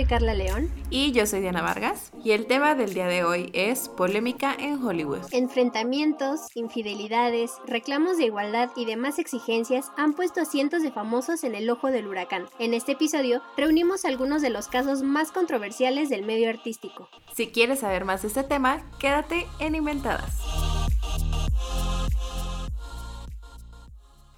soy Carla León. Y yo soy Diana Vargas. Y el tema del día de hoy es polémica en Hollywood. Enfrentamientos, infidelidades, reclamos de igualdad y demás exigencias han puesto a cientos de famosos en el ojo del huracán. En este episodio reunimos algunos de los casos más controversiales del medio artístico. Si quieres saber más de este tema, quédate en Inventadas.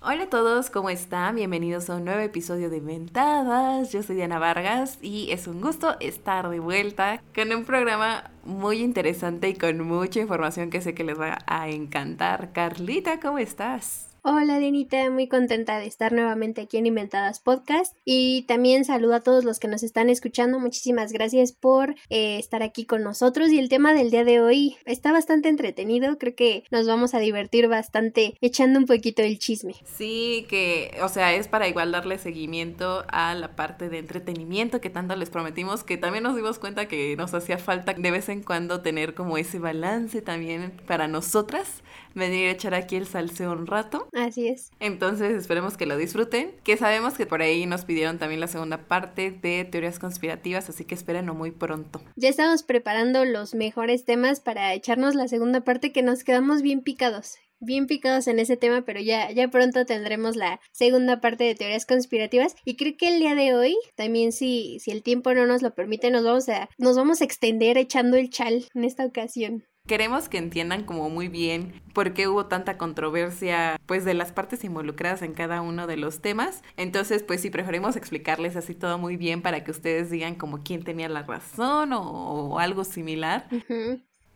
Hola a todos, ¿cómo están? Bienvenidos a un nuevo episodio de Inventadas. Yo soy Diana Vargas y es un gusto estar de vuelta con un programa muy interesante y con mucha información que sé que les va a encantar. Carlita, ¿cómo estás? Hola Denita, muy contenta de estar nuevamente aquí en Inventadas Podcast y también saludo a todos los que nos están escuchando. Muchísimas gracias por eh, estar aquí con nosotros y el tema del día de hoy está bastante entretenido. Creo que nos vamos a divertir bastante echando un poquito el chisme. Sí, que, o sea, es para igual darle seguimiento a la parte de entretenimiento que tanto les prometimos, que también nos dimos cuenta que nos hacía falta de vez en cuando tener como ese balance también para nosotras, venir a echar aquí el salseo un rato. Así es. Entonces esperemos que lo disfruten, que sabemos que por ahí nos pidieron también la segunda parte de teorías conspirativas, así que espérenlo muy pronto. Ya estamos preparando los mejores temas para echarnos la segunda parte que nos quedamos bien picados bien picados en ese tema, pero ya, ya pronto tendremos la segunda parte de teorías conspirativas. Y creo que el día de hoy, también si, si el tiempo no nos lo permite, nos vamos a, nos vamos a extender echando el chal en esta ocasión. Queremos que entiendan como muy bien por qué hubo tanta controversia pues de las partes involucradas en cada uno de los temas. Entonces pues sí preferimos explicarles así todo muy bien para que ustedes digan como quién tenía la razón o, algo similar.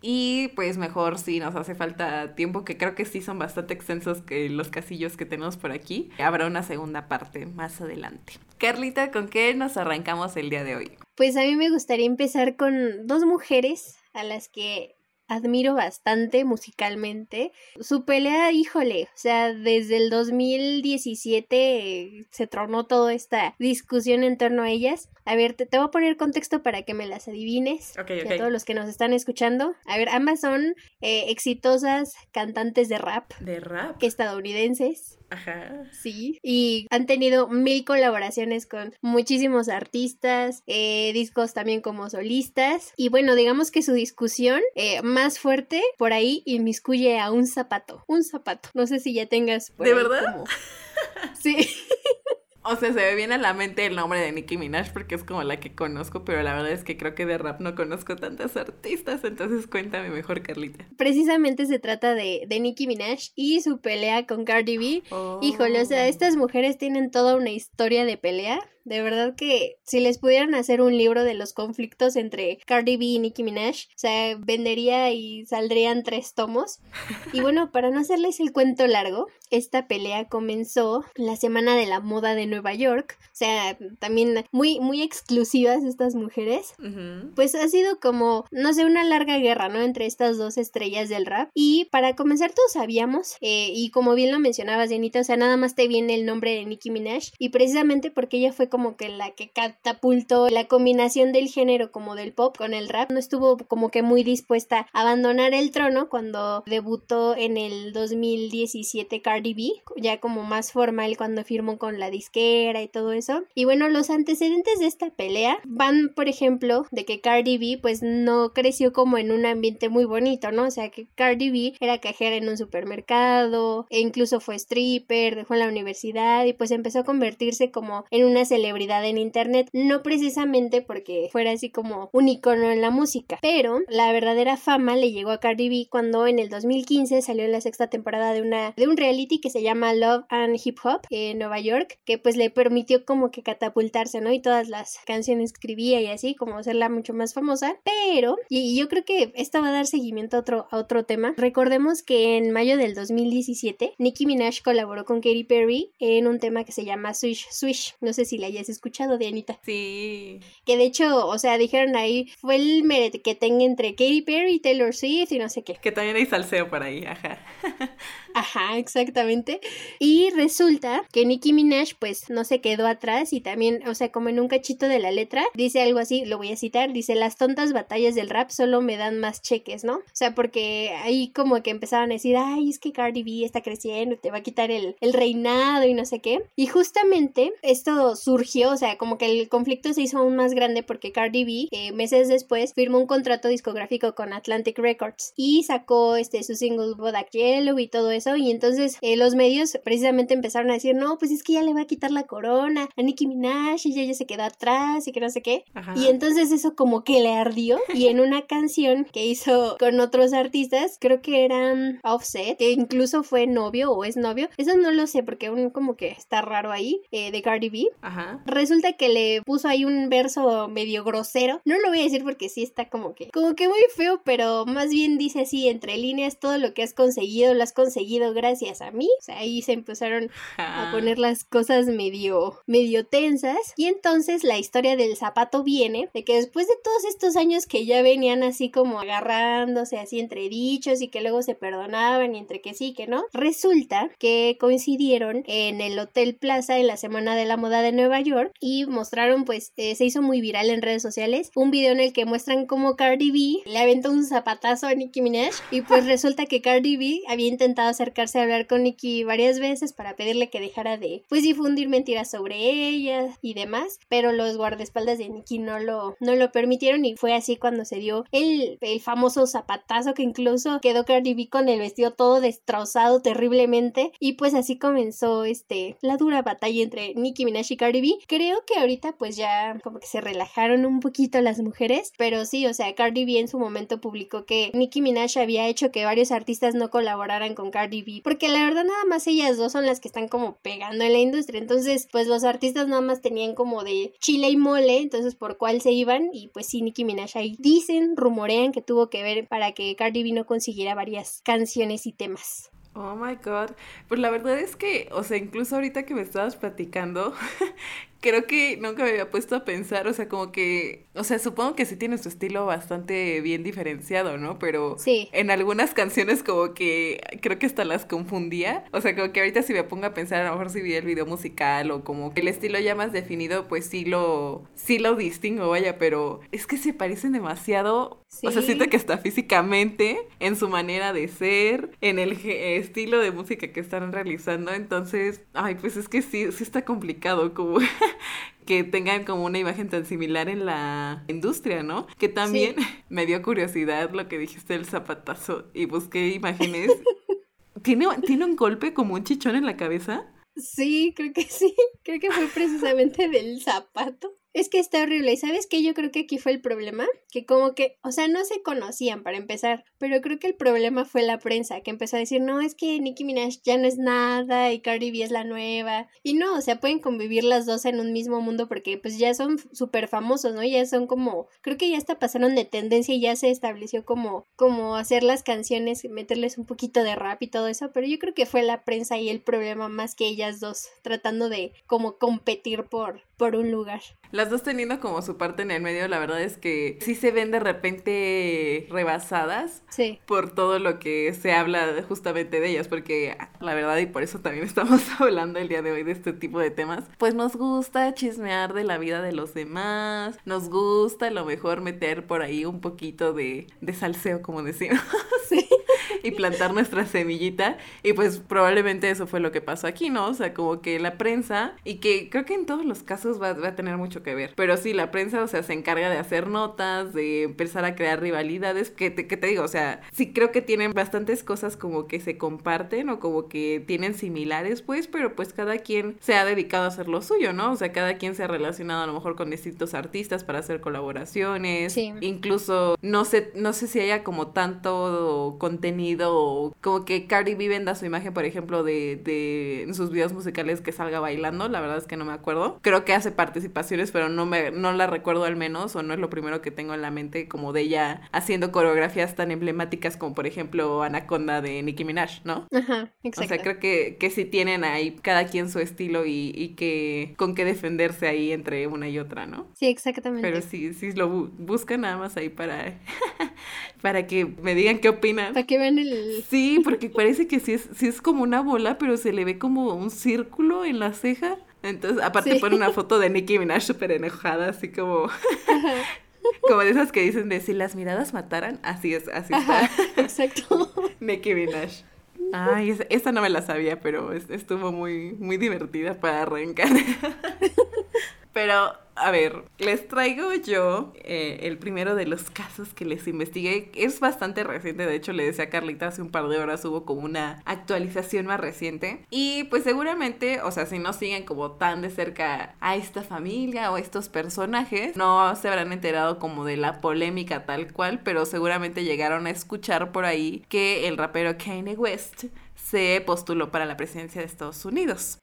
Y pues mejor si nos hace falta tiempo, que creo que sí son bastante extensos que los casillos que tenemos por aquí. Habrá una segunda parte más adelante. Carlita, ¿con qué nos arrancamos el día de hoy? Pues a mí me gustaría empezar con dos mujeres a las que admiro bastante musicalmente. Su pelea, híjole, o sea, desde el 2017 se tronó toda esta discusión en torno a ellas. A ver, te, voy a poner contexto para que me las adivines. Okay, a todos los que nos están escuchando. A ver, ambas son eh, exitosas cantantes de rap. ¿De rap? Estadounidenses. Ajá. Sí. Y han tenido mil colaboraciones con muchísimos artistas, eh, discos también como solistas. Y bueno, digamos que su discusión eh, más fuerte por ahí inmiscuye a un zapato. Un zapato. No sé si ya tengas. ¿De verdad? Sí. O sea, se me viene a la mente el nombre de Nicki Minaj porque es como la que conozco, pero la verdad es que creo que de rap no conozco tantas artistas, entonces cuéntame mejor, Carlita. Precisamente se trata de, de Nicki Minaj y su pelea con Cardi B. Híjole, o sea, oh. estas mujeres tienen toda una historia de pelea de verdad que si les pudieran hacer un libro de los conflictos entre Cardi B y Nicki Minaj, o sea, vendería y saldrían tres tomos. Y bueno, para no hacerles el cuento largo, esta pelea comenzó la semana de la moda de Nueva York. O sea, también muy, muy exclusivas estas mujeres. Pues ha sido como, no sé, una larga guerra, ¿no? Entre estas dos estrellas del rap. Y para comenzar, todos sabíamos, eh, y como bien lo mencionabas, Janita, o sea, nada más te viene el nombre de Nicki Minaj. Y precisamente porque ella fue como que la que catapultó la combinación del género como del pop con el rap. No estuvo como que muy dispuesta a abandonar el trono cuando debutó en el 2017 Cardi B, ya como más formal cuando firmó con la disquera y todo eso. Y bueno, los antecedentes de esta pelea van, por ejemplo, de que Cardi B pues no creció como en un ambiente muy bonito, ¿no? O sea, que Cardi B era cajera en un supermercado, e incluso fue stripper, dejó la universidad y pues empezó a convertirse como en una celebridad en internet, no precisamente porque fuera así como un icono en la música, pero la verdadera fama le llegó a Cardi B cuando en el 2015 salió la sexta temporada de una de un reality que se llama Love and Hip Hop en Nueva York, que pues le permitió como que catapultarse, ¿no? Y todas las canciones escribía y así como hacerla mucho más famosa, pero y, yo creo que esto va a dar seguimiento a otro a otro tema. Recordemos que en mayo del 2017 Nicki Minaj colaboró con Katy Perry en un tema que se llama Swish Swish. No sé si la hayas escuchado de Anita. Sí. Que de hecho, o sea, dijeron ahí, fue el merete que tenga entre Katy Perry y Taylor Swift y no sé qué. Que también hay salseo por ahí, ajá. Ajá, exactamente. Y resulta que Nicki Minaj, pues, no se quedó atrás y también, o sea, como en un cachito de la letra, dice algo así, lo voy a citar, dice, las tontas batallas del rap solo me dan más cheques, ¿no? O sea, porque ahí como que empezaban a decir, ay, es que Cardi B está creciendo, te va a quitar el, el reinado y no sé qué. Y justamente esto surgió, o sea, como que el conflicto se hizo aún más grande porque Cardi B, eh, meses después, firmó un contrato discográfico con Atlantic Records y sacó este su single Bodak Yellow y todo eso. Y entonces eh, los medios precisamente empezaron a decir, no, pues es que ya le va a quitar la corona a Nicki Minaj y ella ya se quedó atrás y que no sé qué. Y entonces eso como que le ardió. Y en una canción que hizo con otros artistas, creo que eran Offset, que incluso fue novio o es novio, eso no lo sé porque aún como que está raro ahí, eh, de Cardi B. Ajá. Resulta que le puso ahí un verso medio grosero. No lo voy a decir porque sí está como que, como que muy feo, pero más bien dice así, entre líneas, todo lo que has conseguido, lo has conseguido gracias a mí. O sea, ahí se empezaron a poner las cosas medio, medio tensas. Y entonces la historia del zapato viene de que después de todos estos años que ya venían así como agarrándose así entre dichos y que luego se perdonaban y entre que sí, que no, resulta que coincidieron en el Hotel Plaza en la Semana de la Moda de Nueva York y mostraron pues eh, se hizo muy viral en redes sociales un video en el que muestran cómo Cardi B le aventó un zapatazo a Nicki Minaj y pues resulta que Cardi B había intentado acercarse a hablar con Nicki varias veces para pedirle que dejara de pues difundir mentiras sobre ella y demás, pero los guardaespaldas de Nicki no lo, no lo permitieron y fue así cuando se dio el, el famoso zapatazo que incluso quedó Cardi B con el vestido todo destrozado terriblemente y pues así comenzó este la dura batalla entre Nicki Minaj y Cardi B. Creo que ahorita pues ya como que se relajaron un poquito las mujeres, pero sí, o sea, Cardi B en su momento publicó que Nicki Minaj había hecho que varios artistas no colaboraran con Cardi B, porque la verdad nada más ellas dos son las que están como pegando en la industria, entonces pues los artistas nada más tenían como de chile y mole, entonces por cuál se iban y pues sí, Nicki Minaj ahí dicen, rumorean que tuvo que ver para que Cardi B no consiguiera varias canciones y temas. Oh my god. Pues la verdad es que, o sea, incluso ahorita que me estabas platicando, creo que nunca me había puesto a pensar, o sea, como que, o sea, supongo que sí tiene su estilo bastante bien diferenciado, ¿no? Pero sí. en algunas canciones como que creo que hasta las confundía, o sea, como que ahorita si me pongo a pensar, a lo mejor si vi el video musical o como que el estilo ya más definido, pues sí lo, sí lo distingo, vaya, pero es que se parecen demasiado, o sea, siento que está físicamente, en su manera de ser, en el estilo de música que están realizando, entonces, ay, pues es que sí, sí está complicado como que tengan como una imagen tan similar en la industria, ¿no? Que también me dio curiosidad lo que dijiste del zapatazo y busqué imágenes. ¿Tiene, ¿Tiene un golpe como un chichón en la cabeza? Sí, creo que sí. Creo que fue precisamente del zapato. Es que está horrible. ¿Y sabes qué? Yo creo que aquí fue el problema. Que como que, o sea, no se conocían para empezar. Pero creo que el problema fue la prensa, que empezó a decir, no, es que Nicki Minaj ya no es nada y Cardi B es la nueva. Y no, o sea, pueden convivir las dos en un mismo mundo porque pues ya son súper famosos, ¿no? Ya son como, creo que ya hasta pasaron de tendencia y ya se estableció como, como hacer las canciones, meterles un poquito de rap y todo eso. Pero yo creo que fue la prensa y el problema más que ellas dos, tratando de como competir por, por un lugar. Dos teniendo como su parte en el medio, la verdad es que sí se ven de repente rebasadas sí. por todo lo que se habla justamente de ellas, porque la verdad, y por eso también estamos hablando el día de hoy de este tipo de temas, pues nos gusta chismear de la vida de los demás, nos gusta a lo mejor meter por ahí un poquito de, de salseo, como decimos. Sí y plantar nuestra semillita. Y pues probablemente eso fue lo que pasó aquí, ¿no? O sea, como que la prensa, y que creo que en todos los casos va, a tener mucho que ver. Pero sí, la prensa, o sea, se encarga de hacer notas, de empezar a crear rivalidades, que te, que te digo, o sea, sí creo que tienen bastantes cosas como que se comparten o como que tienen similares, pues, pero pues cada quien se ha dedicado a hacer lo suyo, ¿no? O sea, cada quien se ha relacionado a lo mejor con distintos artistas para hacer colaboraciones. Sí. Incluso, no sé, no sé si haya como tanto contenido o como que Cardi B venda su imagen, por ejemplo, de, de en sus videos musicales que salga bailando, la verdad es que no me acuerdo. Creo que hace participaciones, pero no me no la recuerdo al menos o no es lo primero que tengo en la mente como de ella haciendo coreografías tan emblemáticas como por ejemplo Anaconda de Nicki Minaj, ¿no? Ajá, exacto. O sea, creo que, que sí tienen ahí cada quien su estilo y, y que con qué defenderse ahí entre una y otra, ¿no? Sí, exactamente. Pero sí, sí lo buscan nada más ahí para, para que me digan qué opinan. Para que vean Sí, porque parece que sí es, sí es como una bola, pero se le ve como un círculo en la ceja. Entonces, aparte pone una foto de Nicki Minaj súper enojada, así como... Como de esas que dicen de si las miradas mataran, así es, así está. exacto. Nicki Minaj. Ay, esa, no me la sabía, pero estuvo muy, muy divertida para arrancar. Pero, a ver, les traigo yo eh, el primero de los casos que les investigué. Es bastante reciente, de hecho le decía a Carlita hace un par de horas hubo como una actualización más reciente. Y pues seguramente, o sea, si no siguen como tan de cerca a esta familia o a estos personajes, no se habrán enterado como de la polémica tal cual, pero seguramente llegaron a escuchar por ahí que el rapero Kanye West se postuló para la presidencia de Estados Unidos.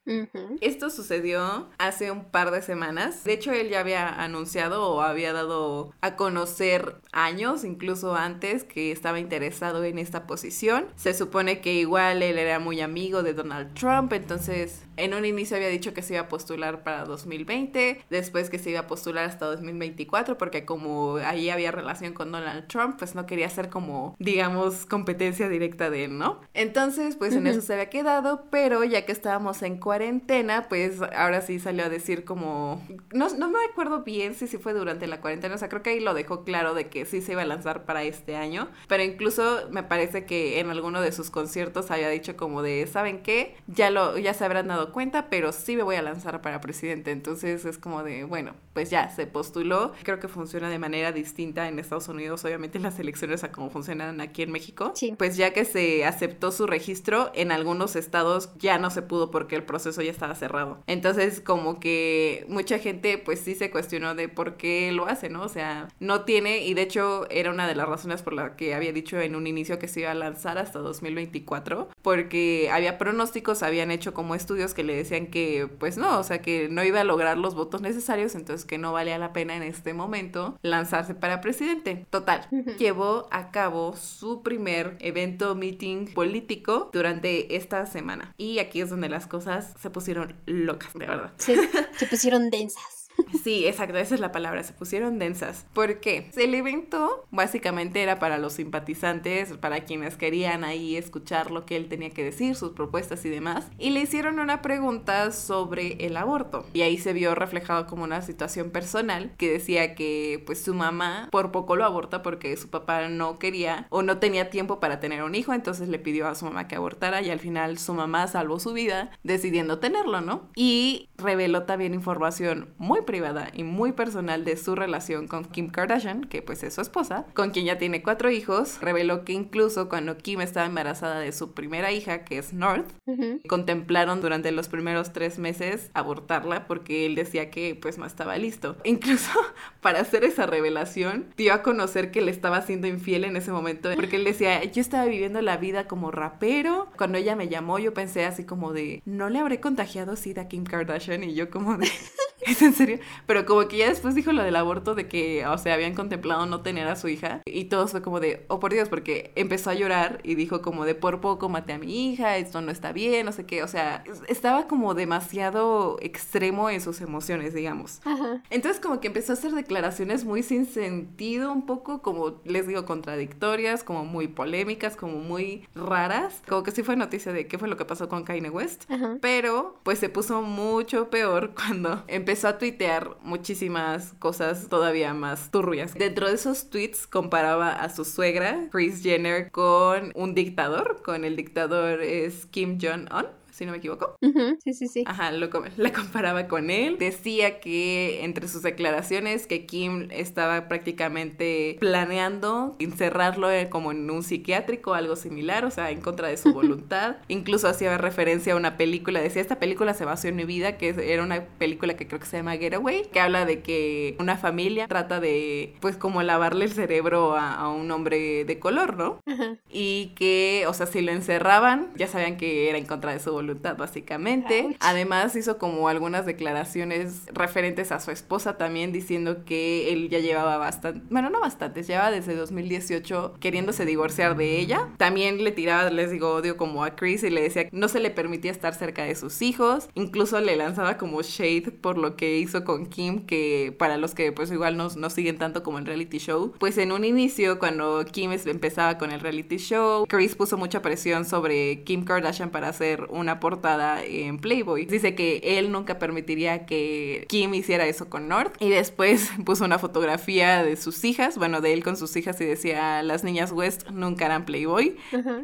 Esto sucedió hace un par de semanas. De hecho, él ya había anunciado o había dado a conocer años, incluso antes, que estaba interesado en esta posición. Se supone que igual él era muy amigo de Donald Trump, entonces en un inicio había dicho que se iba a postular para 2020, después que se iba a postular hasta 2024, porque como ahí había relación con Donald Trump, pues no quería ser como, digamos, competencia directa de él, ¿no? Entonces, pues en eso se había quedado, pero ya que estábamos en cuarentena, pues ahora sí salió a decir como, no, no me acuerdo bien si, si fue durante la cuarentena, o sea, creo que ahí lo dejó claro de que sí se iba a lanzar para este año, pero incluso me parece que en alguno de sus conciertos había dicho como de, ¿saben qué? Ya lo, ya se habrán dado cuenta, pero sí me voy a lanzar para presidente, entonces es como de, bueno, pues ya se postuló, creo que funciona de manera distinta en Estados Unidos, obviamente las elecciones a cómo funcionan aquí en México, pues ya que se aceptó su registro, en algunos estados ya no se pudo porque el proceso ya estaba cerrado. Entonces, como que mucha gente pues sí se cuestionó de por qué lo hace, ¿no? O sea, no tiene, y de hecho era una de las razones por la que había dicho en un inicio que se iba a lanzar hasta 2024, porque había pronósticos, habían hecho como estudios que le decían que pues no, o sea, que no iba a lograr los votos necesarios, entonces que no valía la pena en este momento lanzarse para presidente. Total, llevó a cabo su primer evento meeting político durante esta semana. Y aquí es donde las cosas se pusieron locas, de verdad. Se pusieron densas. Sí, exacto, esa es la palabra, se pusieron densas. ¿Por qué? El evento básicamente era para los simpatizantes, para quienes querían ahí escuchar lo que él tenía que decir, sus propuestas y demás, y le hicieron una pregunta sobre el aborto. Y ahí se vio reflejado como una situación personal que decía que pues su mamá por poco lo aborta porque su papá no quería o no tenía tiempo para tener un hijo, entonces le pidió a su mamá que abortara y al final su mamá salvó su vida decidiendo tenerlo, ¿no? Y reveló también información muy privada y muy personal de su relación con Kim Kardashian, que pues es su esposa, con quien ya tiene cuatro hijos, reveló que incluso cuando Kim estaba embarazada de su primera hija, que es North, contemplaron durante los primeros tres meses abortarla porque él decía que pues no estaba listo. Incluso para hacer esa revelación, dio a conocer que le estaba siendo infiel en ese momento, porque él decía, yo estaba viviendo la vida como rapero, cuando ella me llamó yo pensé así como de, no le habré contagiado SIDA a Kim Kardashian y yo como de... ¿Es en serio? Pero como que ya después dijo lo del aborto, de que, o sea, habían contemplado no tener a su hija. Y todo fue como de, oh por Dios, porque empezó a llorar y dijo como de, por poco maté a mi hija, esto no está bien, no sé qué. O sea, estaba como demasiado extremo en sus emociones, digamos. Entonces como que empezó a hacer declaraciones muy sin sentido, un poco como, les digo, contradictorias, como muy polémicas, como muy raras. Como que sí fue noticia de qué fue lo que pasó con Kanye West. Pero pues se puso mucho peor cuando empezó a tuitear muchísimas cosas todavía más turbias. Dentro de esos tweets comparaba a su suegra, Chris Jenner, con un dictador, con el dictador es Kim Jong-un si no me equivoco. Sí, sí, sí. Ajá, lo, la comparaba con él. Decía que entre sus declaraciones que Kim estaba prácticamente planeando encerrarlo como en un psiquiátrico, algo similar, o sea, en contra de su voluntad. Incluso hacía referencia a una película, decía, esta película se basó en mi vida, que era una película que creo que se llama Getaway, que habla de que una familia trata de, pues, como lavarle el cerebro a, un hombre de color, ¿no? Y que, o sea, si lo encerraban, ya sabían que era en contra de su voluntad voluntad, básicamente. Además, hizo como algunas declaraciones referentes a su esposa también, diciendo que él ya llevaba bastante, bueno, no bastante, llevaba desde 2018 queriéndose divorciar de ella. También le tiraba, les digo, odio como a Chris y le decía que no se le permitía estar cerca de sus hijos. Incluso le lanzaba como shade por lo que hizo con Kim, que para los que pues igual no, no siguen tanto como el reality show, pues en un inicio, cuando Kim empezaba con el reality show, Chris puso mucha presión sobre Kim Kardashian para hacer una una portada en Playboy. Dice que él nunca permitiría que Kim hiciera eso con North y después puso una fotografía de sus hijas, bueno, de él con sus hijas y decía, las niñas West nunca harán Playboy.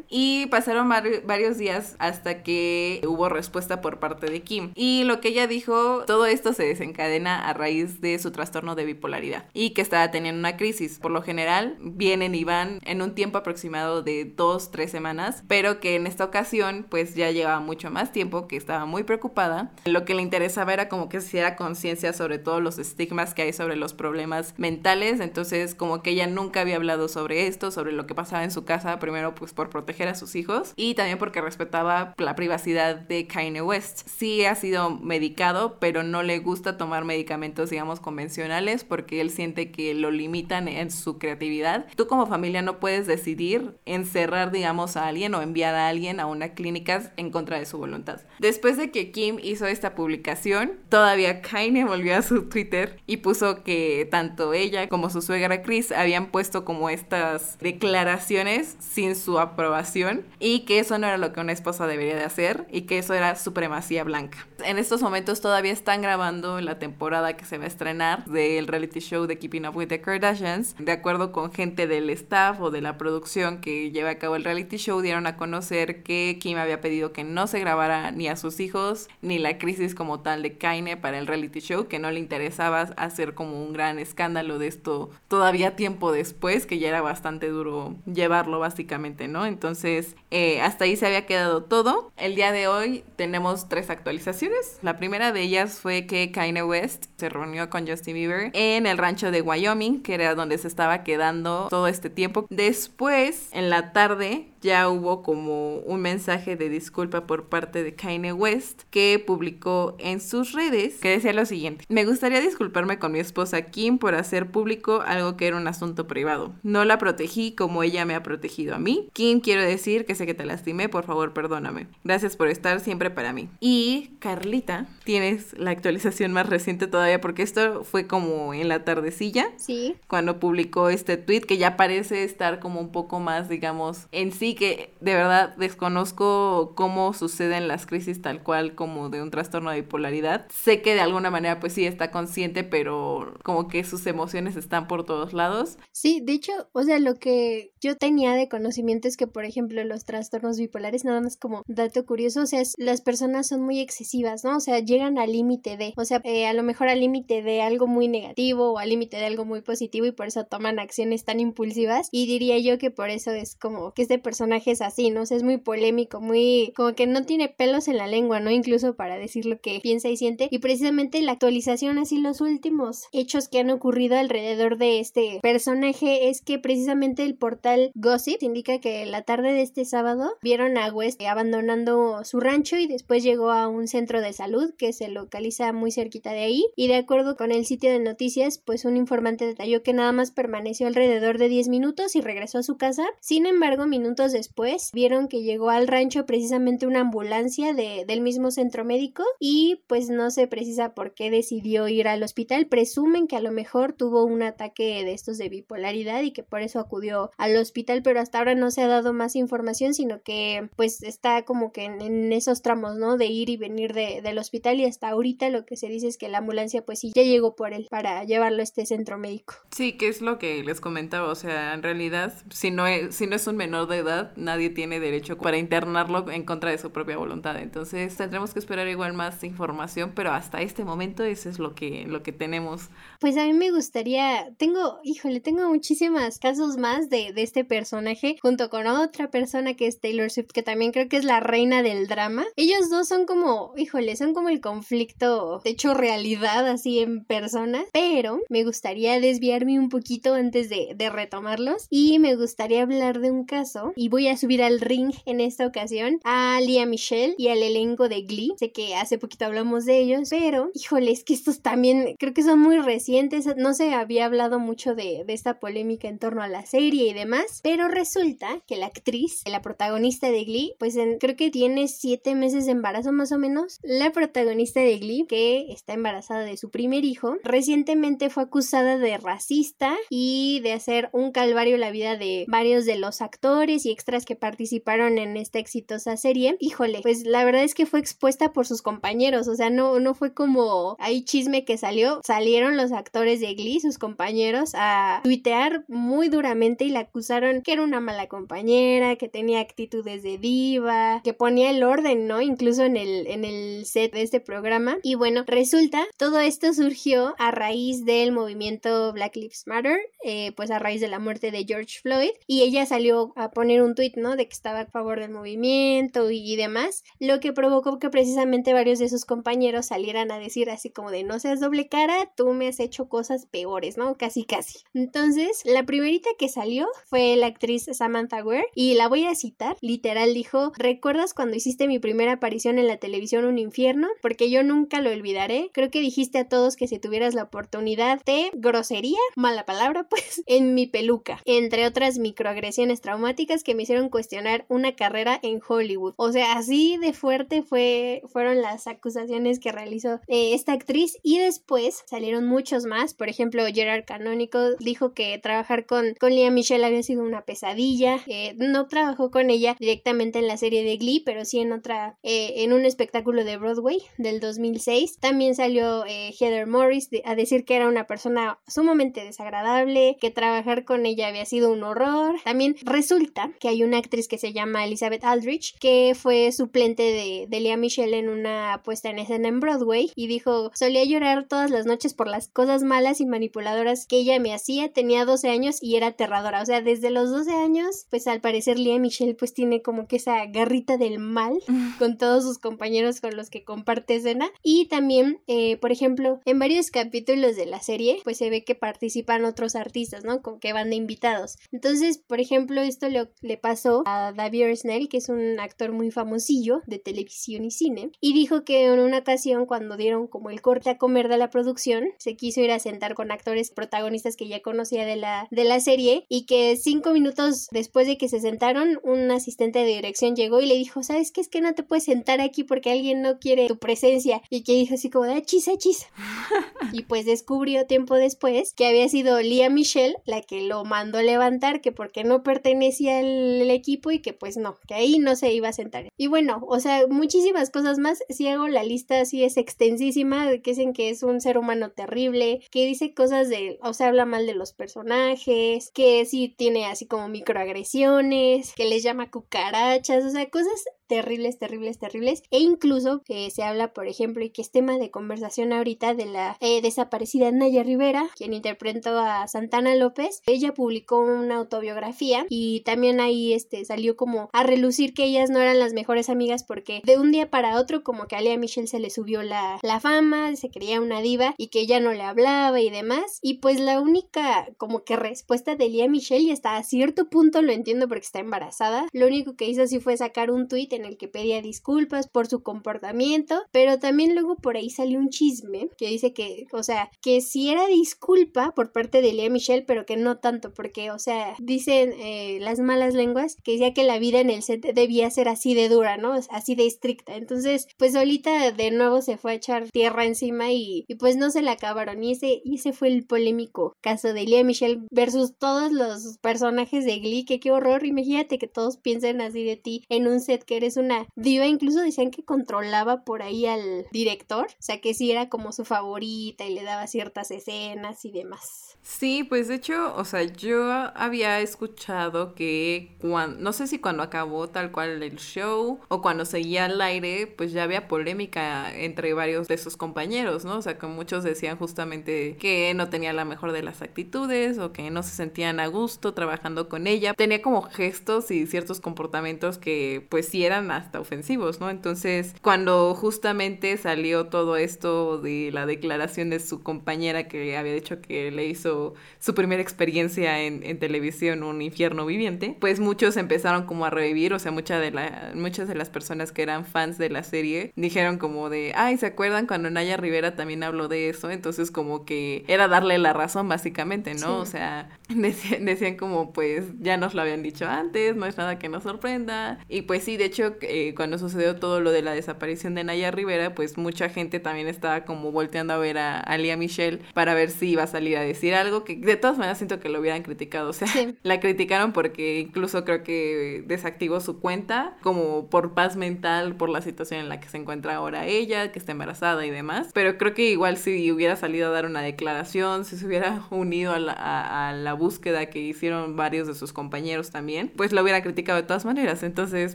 Y pasaron varios días hasta que hubo respuesta por parte de Kim. Y lo que ella dijo, todo esto se desencadena a raíz de su trastorno de bipolaridad y que estaba teniendo una crisis. Por lo general, vienen y van en un tiempo aproximado de dos, tres semanas, pero que en esta ocasión pues ya llevaba mucho más tiempo, que estaba muy preocupada. Lo que le interesaba era como que se hiciera conciencia sobre todos los estigmas que hay sobre los problemas mentales, entonces como que ella nunca había hablado sobre esto, sobre lo que pasaba en su casa, primero pues por proteger a sus hijos y también porque respetaba la privacidad de Kanye West. Sí ha sido medicado, pero no le gusta tomar medicamentos digamos convencionales porque él siente que lo limitan en su creatividad. Tú como familia no puedes decidir encerrar digamos a alguien o enviar a alguien a una clínica en contra de su voluntad. Después de que Kim hizo esta publicación, todavía Kanye volvió a su Twitter y puso que tanto ella como su suegra Chris habían puesto como estas declaraciones sin su aprobación y que eso no era lo que una esposa debería de hacer y que eso era supremacía blanca. En estos momentos todavía están grabando la temporada que se va a estrenar del reality show de Keeping Up with the Kardashians. De acuerdo con gente del staff o de la producción que lleva a cabo el reality show, dieron a conocer que Kim había pedido que no se grabara ni a sus hijos ni la crisis como tal de Kaine para el reality show, que no le interesaba hacer como un gran escándalo de esto todavía tiempo después, que ya era bastante duro llevarlo básicamente, ¿no? Entonces, eh, hasta ahí se había quedado todo. El día de hoy tenemos tres actualizaciones. La primera de ellas fue que Kanye West se reunió con Justin Bieber en el rancho de Wyoming, que era donde se estaba quedando todo este tiempo. Después, en la tarde, ya hubo como un mensaje de disculpa por parte de Kanye West que publicó en sus redes que decía lo siguiente: Me gustaría disculparme con mi esposa Kim por hacer público algo que era un asunto privado. No la protegí como ella me ha protegido a mí. Kim, quiero decir que sé que te lastimé, por favor, perdóname. Gracias por estar siempre para mí. Y Carlita, tienes la actualización más reciente todavía porque esto fue como en la tardecilla. Sí. Cuando publicó este tweet que ya parece estar como un poco más, digamos, en sí que de verdad desconozco cómo suceden las crisis tal cual como de un trastorno de bipolaridad. Sé que de alguna manera pues sí está consciente, pero como que sus emociones están por todos lados. Sí, de hecho, o sea, lo que yo tenía de conocimiento es que, por ejemplo, los trastornos bipolares, nada más como dato curioso, o sea, las personas son muy excesivas, ¿no? O sea, llegan al límite de, o sea, eh, a lo mejor al límite de algo muy negativo o al límite de algo muy positivo y por eso toman acciones tan impulsivas. Y diría yo que por eso es como que este personaje es así, ¿no? O sea, es muy polémico, muy como que no tiene pelos en la lengua, ¿no? Incluso para decir lo que piensa y siente. Y precisamente la actualización, así los últimos hechos que han ocurrido alrededor de este personaje es que precisamente el portal Gossip indica que la tarde de este sábado vieron a West abandonando su rancho y después llegó a un centro de salud que se localiza muy cerquita de ahí. Y de acuerdo con el sitio de noticias, pues un informante detalló que nada más permaneció alrededor de 10 minutos y regresó a su casa. Sin embargo, minutos después vieron que llegó al rancho precisamente una ambulancia de, del mismo centro médico y pues no se precisa por qué decidió ir al hospital. Presumen que a lo mejor tuvo un ataque de estos de bipolaridad y que por eso acudió al hospital, pero hasta ahora no se ha dado más información, sino que pues está como que en, esos tramos, ¿no? De ir y venir de, del hospital y hasta ahorita lo que se dice es que la ambulancia pues sí ya llegó por él para llevarlo a este centro médico. Sí, que es lo que les comentaba, o sea, en realidad si no es, si no es un menor de edad, nadie tiene derecho para internarlo en contra de su propia voluntad. Entonces tendremos que esperar igual más información, pero hasta este momento eso es lo que, lo que tenemos. Pues a mí me gustaría, tengo, híjole, tengo muchísimas casos más de, de este personaje junto con otra persona que es Taylor Swift, que también creo que es la reina del drama. Ellos dos son como, híjole, son como el conflicto hecho realidad así en persona, pero me gustaría desviarme un poquito antes de, de retomarlos y me gustaría hablar de un caso y voy a subir al ring en esta ocasión a Lia Michelle y al elenco de Glee. Sé que hace poquito hablamos de ellos, pero híjole, es que estos también creo que son muy recientes. No se había hablado mucho de, de esta polémica en torno a la serie y demás, pero resulta que la actriz, la protagonista de Glee, pues creo que tiene siete meses de embarazo más o menos. La protagonista de Glee, que está embarazada de su primer hijo, recientemente fue acusada de racista y de hacer un calvario la vida de varios de los actores y extras que participaron en esta exitosa serie, híjole, pues la verdad es que fue expuesta por sus compañeros, o sea, no, no fue como hay chisme que salió, salieron los actores de Glee, sus compañeros, a tuitear muy duramente y la acusaron que era una mala compañera, que tenía actitudes de diva, que ponía el orden, ¿no? Incluso en el, en el set de este programa. Y bueno, resulta, todo esto surgió a raíz del movimiento Black Lives Matter, eh, pues a raíz de la muerte de George Floyd, y ella salió a poner un tuit, ¿no? De que estaba a favor del movimiento y, demás, lo que provocó que precisamente varios de sus compañeros salieran a decir así como de no seas doble cara, tú me has hecho cosas peores, ¿no? Casi casi. Entonces, la primerita que salió fue la actriz Samantha Ware y la voy a citar, literal dijo, ¿recuerdas cuando hiciste mi primera aparición en la televisión Un infierno? Porque yo nunca lo olvidaré, creo que dijiste a todos que si tuvieras la oportunidad de grosería, mala palabra pues, en mi peluca, entre otras microagresiones traumáticas que me hicieron cuestionar una carrera en Hollywood. O sea, así de fuerte fue, fueron las acusaciones que realizó eh, esta actriz y después salieron muchos más, por ejemplo, Gerard Canonico dijo que trabajar con, con Lea Michelle había sido una pesadilla, eh, no trabajó con ella directamente en la serie de Glee, pero sí en otra, eh, en un espectáculo de Broadway del 2006. También salió Heather Morris a decir que era una persona sumamente desagradable, que trabajar con ella había sido un horror. También resulta que hay una actriz que se llama Elizabeth Aldrich, que fue suplente de, de Michelle en una puesta en escena en Broadway y dijo, solía llorar todas las noches por las cosas malas y manipuladoras que ella me hacía, tenía 12 años y era aterradora, o sea, desde los 12 años, pues al parecer Lea Michelle pues tiene como que esa garrita del mal con todos sus compañeros con los que comparte escena y también, eh, por ejemplo, en varios capítulos de la serie, pues se ve que participan otros artistas, ¿no? Como que van de invitados. Entonces, por ejemplo, esto le, le pasó a David Snell, que es un actor muy famosillo de televisión y cine, y dijo que en una ocasión cuando dieron como el corte a comer de la producción, se quiso ir a sentar con actores protagonistas que ya conocía de la, de la serie y que cinco minutos después de que se sentaron, un asistente de dirección llegó y le dijo, ¿sabes qué? Es que no te puedes sentar aquí porque alguien no quiere tu presencia y que dijo así como de chis, chis. y pues descubrió tiempo después que había sido Lia Michelle la que lo mandó levantar, que porque no pertenecía al equipo y que pues no, que ahí no se iba a sentar. Y bueno, o sea, muchísimas cosas más. Si hago la lista así es extensísima, que dicen que es un ser humano terrible, que dice cosas de, o sea, habla mal de los personajes, que sí tiene así como microagresiones, que les llama cucarachas, o sea, cosas terribles, terribles, terribles. E incluso que se habla, por ejemplo, y que es tema de conversación ahorita de la eh, desaparecida Naya Rivera, quien interpretó a Santana López. Ella publicó una autobiografía y también ahí este, salió como a relucir que ellas no eran las mejores amigas porque de un día para otro como que a Lea Michelle se le subió la, la fama, se creía una diva y que ella no le hablaba y demás. Y pues la única como que respuesta de Lea Michelle y hasta a cierto punto lo entiendo porque está embarazada. Lo único que hizo así fue sacar un tuit el que pedía disculpas por su comportamiento, pero también luego por ahí salió un chisme que dice que, o sea, que si era disculpa por parte de Lea Michelle, pero que no tanto, porque, o sea, dicen eh, las malas lenguas que decía que la vida en el set debía ser así de dura, ¿no? Así de estricta. Entonces, pues ahorita de nuevo se fue a echar tierra encima y, y pues no se la acabaron. Y ese, y ese fue el polémico caso de Lea Michelle versus todos los personajes de Glee, que qué horror. Imagínate que todos piensen así de ti en un set que eres una diva, incluso decían que controlaba por ahí al director, o sea que sí era como su favorita y le daba ciertas escenas y demás. Sí, pues de hecho, o sea, yo había escuchado que cuando, no sé si cuando acabó tal cual el show o cuando seguía al aire, pues ya había polémica entre varios de sus compañeros, ¿no? O sea, que muchos decían justamente que no tenía la mejor de las actitudes o que no se sentían a gusto trabajando con ella. Tenía como gestos y ciertos comportamientos que pues sí eran hasta ofensivos, ¿no? Entonces, cuando justamente salió todo esto de la declaración de su compañera que había dicho que le hizo su primera experiencia en, televisión, un infierno viviente, pues muchos empezaron como a revivir, o sea, mucha de la, muchas de las personas que eran fans de la serie dijeron como de, ay, ¿se acuerdan cuando Naya Rivera también habló de eso? Entonces como que era darle la razón básicamente, ¿no? O sea, decían, decían como pues ya nos lo habían dicho antes, no es nada que nos sorprenda. Y pues sí, de hecho eh, cuando sucedió todo lo de la desaparición de Naya Rivera, pues mucha gente también estaba como volteando a ver a, a Lía Michelle para ver si iba a salir a decir algo, que de todas maneras siento que lo hubieran criticado. O sea, la criticaron porque incluso creo que desactivó su cuenta como por paz mental, por la situación en la que se encuentra ahora ella, que está embarazada y demás. Pero creo que igual si hubiera salido a dar una declaración, si se hubiera unido a la, a la búsqueda que hicieron varios de sus compañeros también, pues lo hubiera criticado de todas maneras. Entonces,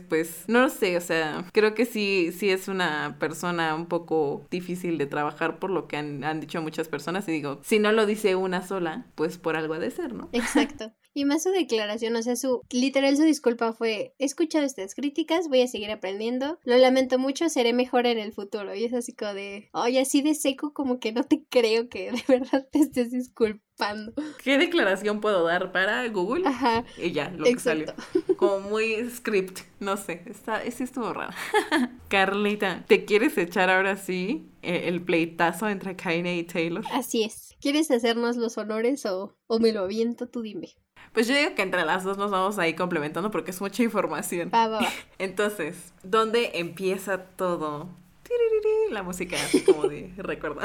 pues no lo sé, o sea, creo que sí, sí es una persona un poco difícil de trabajar por lo que han, han dicho muchas personas y digo, si no lo dice una sola, pues por algo ha de ser, ¿no? Exacto. Y más su declaración, o sea, su literal su disculpa fue, he escuchado estas críticas, voy a seguir aprendiendo, lo lamento mucho, seré mejor en el futuro. Y es así como de, oye, así de seco como que no te creo que de verdad te estés disculpando. ¿Qué declaración puedo dar para Google? Ajá. Y ya, lo que salió. Como muy script, no sé, está, ese estuvo raro. Carlita, ¿te quieres echar ahora sí eh, el pleitazo entre Kaine y Taylor? Así es. ¿Quieres hacernos los honores o, o me lo aviento? Tú dime. Pues yo digo que entre las dos nos vamos a ir complementando porque es mucha información. Entonces, ¿dónde empieza todo? La música así como de recuerdo.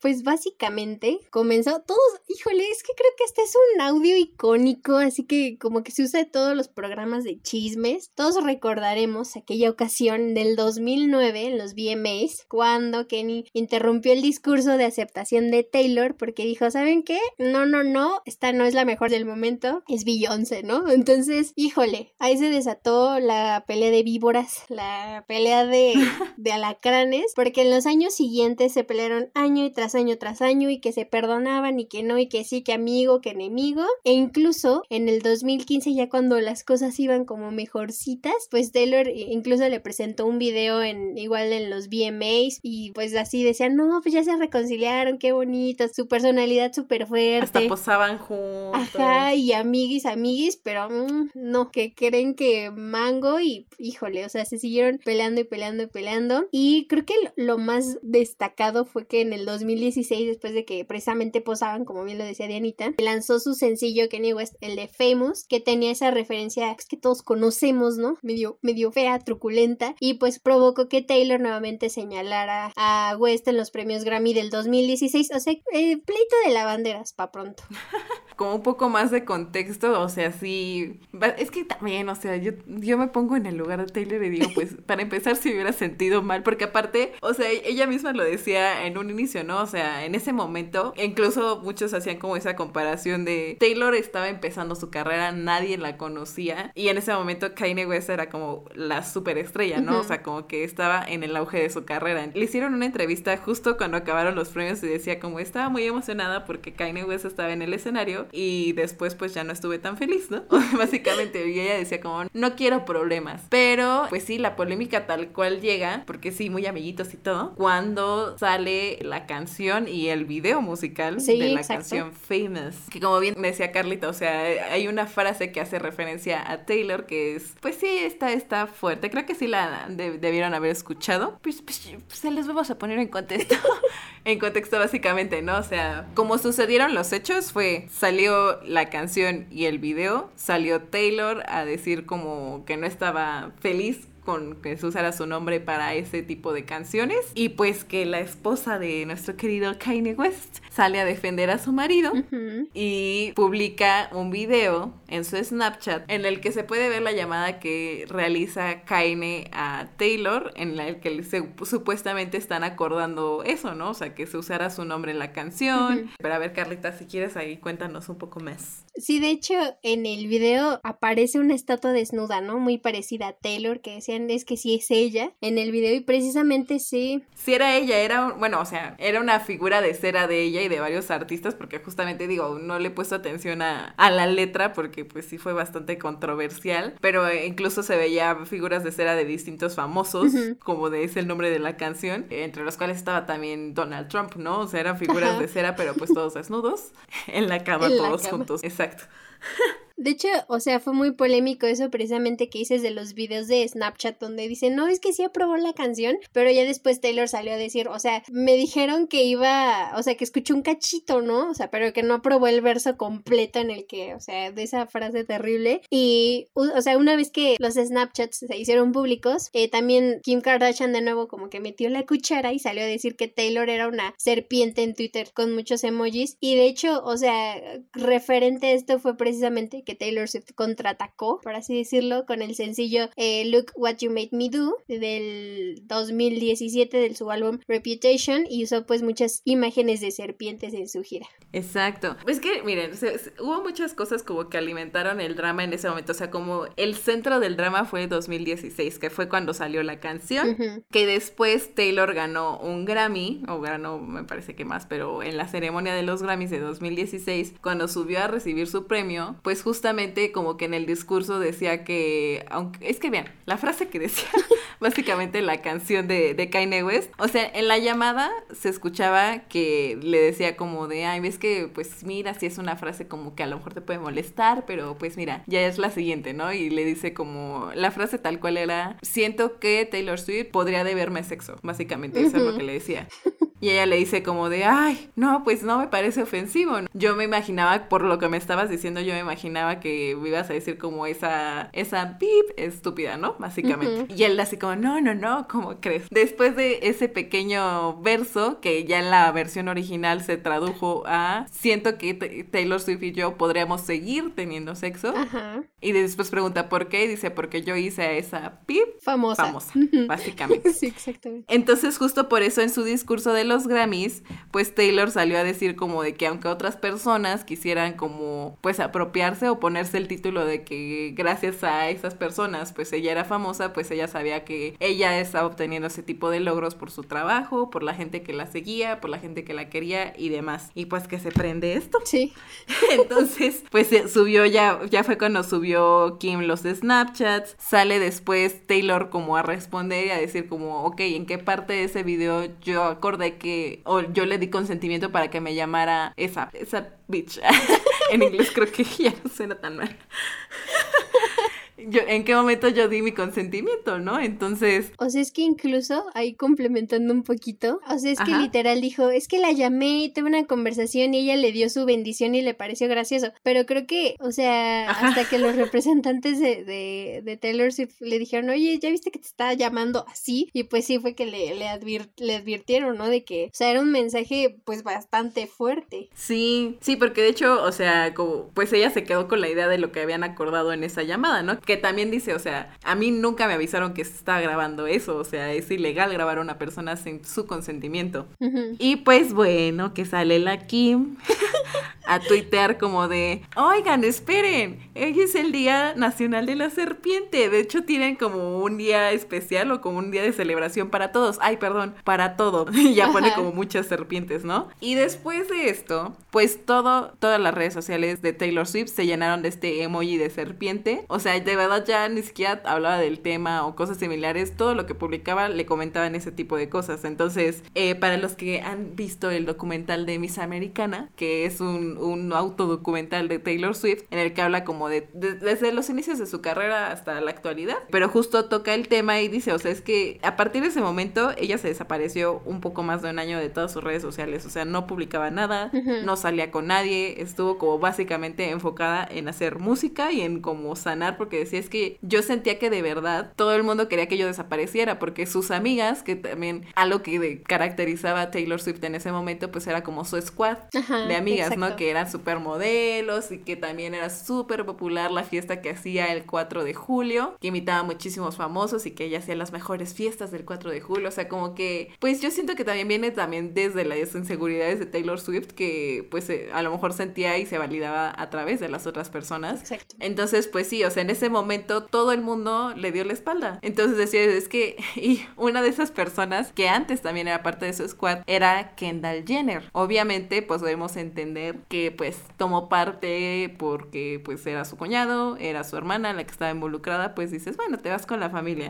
Pues básicamente comenzó todos, híjole, es que creo que este es un audio icónico, así que como que se usa en todos los programas de chismes. Todos recordaremos aquella ocasión del 2009 en los VMAs, cuando Kenny interrumpió el discurso de aceptación de Taylor porque dijo, ¿saben qué? No, no, no, esta no es la mejor del momento, es Beyoncé, ¿no? Entonces, híjole, ahí se desató la pelea de víboras, la pelea de, de alacranes, porque en los años siguientes se pelearon año y tras año tras año y que se perdonaban y que no y que sí, que amigo, que enemigo. E incluso en el 2015 ya cuando las cosas iban como mejorcitas, pues Taylor incluso le presentó un video en igual en los VMAs y pues así decían, no, pues ya se reconciliaron, qué bonito, su personalidad súper fuerte. Hasta posaban juntos. Ajá, y amiguis, amiguis, pero mm, no, que creen que Mango y híjole, o sea, se siguieron peleando y peleando y peleando. Y creo que lo más destacado fue que en el 2016, después de que precisamente posaban, como bien lo decía Dianita, lanzó su sencillo Kenny West, el de Famous, que tenía esa referencia pues, que todos conocemos, ¿no? Medio, medio fea, truculenta, y pues provocó que Taylor nuevamente señalara a West en los premios Grammy del 2016. O sea, eh, pleito de lavanderas, pa' pronto. Como un poco más de contexto, o sea, sí. Es que también, o sea, yo, yo me pongo en el lugar de Taylor y digo, pues, para empezar, si hubiera sentido mal, porque aparte, o sea, ella misma lo decía en un inicio, ¿no? O sea, en ese momento, incluso muchos hacían como esa comparación de Taylor estaba empezando su carrera, nadie la conocía, y en ese momento Kanye West era como la superestrella, ¿no? O sea, como que estaba en el auge de su carrera. Le hicieron una entrevista justo cuando acabaron los premios y decía como estaba muy emocionada porque Kanye West estaba en el escenario y después pues ya no estuve tan feliz, ¿no? Básicamente, y ella decía como no quiero problemas, pero pues sí, la polémica tal cual llega, porque sí, muy amiguitos y todo, cuando sale la canción y el video musical Sí, de la exacto. canción Famous, que como bien decía Carlita, o sea, hay una frase que hace referencia a Taylor que es, pues sí, está, está fuerte, creo que sí la de- debieron haber escuchado, pues, pues, se les vamos a poner en contexto, en contexto básicamente, ¿no? O sea, como sucedieron los hechos fue, salió la canción y el video, salió Taylor a decir como que no estaba feliz con que se su nombre para ese tipo de canciones. Y pues que la esposa de nuestro querido Kanye West sale a defender a su marido y publica un video en su Snapchat en el que se puede ver la llamada que realiza Kanye a Taylor en la que se, supuestamente están acordando eso, ¿no? O sea, que se usara su nombre en la canción. Ujú. Pero a ver, Carlita, si quieres ahí cuéntanos un poco más. Sí, de hecho, en el video aparece una estatua desnuda, ¿no? Muy parecida a Taylor, que decían es que sí es ella en el video y precisamente sí. Si era ella, era, un- bueno, o sea, era una figura de cera de ella y de varios artistas, porque justamente digo, no le he puesto atención a, a la letra, porque pues sí fue bastante controversial, pero incluso se veía figuras de cera de distintos famosos, como de ese el nombre de la canción, entre los cuales estaba también Donald Trump, ¿no? O sea, eran figuras Ajá. de cera, pero pues todos desnudos, en la cama, En la todos cama. juntos. Exacto. De hecho, o sea, fue muy polémico eso precisamente que dices de los videos de Snapchat donde dicen, no, es que sí aprobó la canción, pero ya después Taylor salió a decir, o sea, me dijeron que iba, o sea, que escuchó un cachito, ¿no? O sea, pero que no aprobó el verso completo en el que, o sea, de esa frase terrible. Y, o sea, una vez que los Snapchats se hicieron públicos, eh, también Kim Kardashian de nuevo como que metió la cuchara y salió a decir que Taylor era una serpiente en Twitter con muchos emojis. Y de hecho, o sea, referente a esto fue precisamente que Taylor Swift contraatacó, por así decirlo, con el sencillo eh, Look What You Made Me Do del 2017 de su álbum Reputation y usó pues muchas imágenes de serpientes en su gira. Exacto. Es que, miren, hubo muchas cosas como que alimentaron el drama en ese momento. O sea, como el centro del drama fue 2016, que fue cuando salió la canción, que después Taylor ganó un Grammy, o ganó, me parece que más, pero en la ceremonia de los Grammys de 2016, cuando subió a recibir su premio, pues justamente como que en el discurso decía que, aunque, es que vean, la frase que decía, básicamente la canción de, de Kanye West, o sea, en la llamada se escuchaba que le decía como de, ay, ves que, pues mira, si es una frase como que a lo mejor te puede molestar, pero pues mira, ya es la siguiente, ¿no? Y le dice como, la frase tal cual era, siento que Taylor Swift podría deberme sexo, básicamente, eso es lo que le decía. Y ella le dice como de, ay, no, pues no me parece ofensivo. Yo me imaginaba, por lo que me estabas diciendo, yo me imaginaba que me ibas a decir como esa, esa pip estúpida, ¿no? Básicamente. Y él así como, no, no, no, ¿cómo crees? Después de ese pequeño verso, que ya en la versión original se tradujo a, siento que Taylor Swift y yo podríamos seguir teniendo sexo. Ajá. Y después pregunta, ¿por qué? Y dice, porque yo hice esa pip famosa. Famosa, básicamente. sí, exactamente. Entonces, justo por eso en su discurso de los Grammys, pues Taylor salió a decir como de que aunque otras personas quisieran como pues apropiarse o ponerse el título de que gracias a esas personas pues ella era famosa, pues ella sabía que ella estaba obteniendo ese tipo de logros por su trabajo, por la gente que la seguía, por la gente que la quería y demás. Y pues que se prende esto. Sí. Entonces, pues subió ya, ya fue cuando subió Kim los Snapchats, sale después Taylor como a responder y a decir como, ok, ¿en qué parte de ese video yo acordé que, o yo le di consentimiento para que me llamara esa, esa bitch. en inglés creo que ya no suena tan mal yo, en qué momento yo di mi consentimiento, ¿no? Entonces... O sea, es que incluso ahí complementando un poquito, o sea, es que literal dijo, es que la llamé y tuve una conversación y ella le dio su bendición y le pareció gracioso, pero creo que, o sea, hasta que los representantes de, de, de, Taylor Swift le dijeron, oye, ya viste que te estaba llamando así, y pues sí fue que le, le, le advirtieron, ¿no? De que, o sea, era un mensaje pues bastante fuerte. Sí, sí, porque de hecho, o sea, como, pues ella se quedó con la idea de lo que habían acordado en esa llamada, ¿no? Que también dice, o sea, a mí nunca me avisaron que se estaba grabando eso, o sea, es ilegal grabar a una persona sin su consentimiento. Y pues bueno, que sale la Kim a tuitear como de, oigan, esperen, hoy es el Día Nacional de la Serpiente, de hecho tienen como un día especial o como un día de celebración para todos, ay, perdón, para todo, y ya pone como muchas serpientes, ¿no? Y después de esto, pues todo, todas las redes sociales de Taylor Swift se llenaron de este emoji de serpiente, o sea, de verdad ya ni siquiera hablaba del tema o cosas similares, todo lo que publicaba le comentaban ese tipo de cosas. Entonces, eh, para los que han visto el documental de Miss Americana, que es un, un autodocumental de Taylor Swift, en el que habla como de, desde los inicios de su carrera hasta la actualidad, pero justo toca el tema y dice, o sea, es que a partir de ese momento ella se desapareció un poco más de un año de todas sus redes sociales, o sea, no publicaba nada, no salía con nadie, estuvo como básicamente enfocada en hacer música y en como sanar porque es que yo sentía que de verdad todo el mundo quería que yo desapareciera, porque sus amigas, que también algo que caracterizaba a Taylor Swift en ese momento, pues era como su squad de amigas, ¿no? Que eran supermodelos y que también era súper popular la fiesta que hacía el 4 de julio, que imitaba a muchísimos famosos y que ella hacía las mejores fiestas del 4 de julio, o sea, como que, pues yo siento que también viene también desde las inseguridades de Taylor Swift, que pues eh, a lo mejor sentía y se validaba a través de las otras personas. Exacto. Entonces, pues sí, o sea, en ese momento todo el mundo le dio la espalda. Entonces decía, es que, y una de esas personas que antes también era parte de su squad era Kendall Jenner. Obviamente, pues debemos entender que pues tomó parte porque pues era su cuñado, era su hermana la que estaba involucrada, pues dices, bueno, te vas con la familia.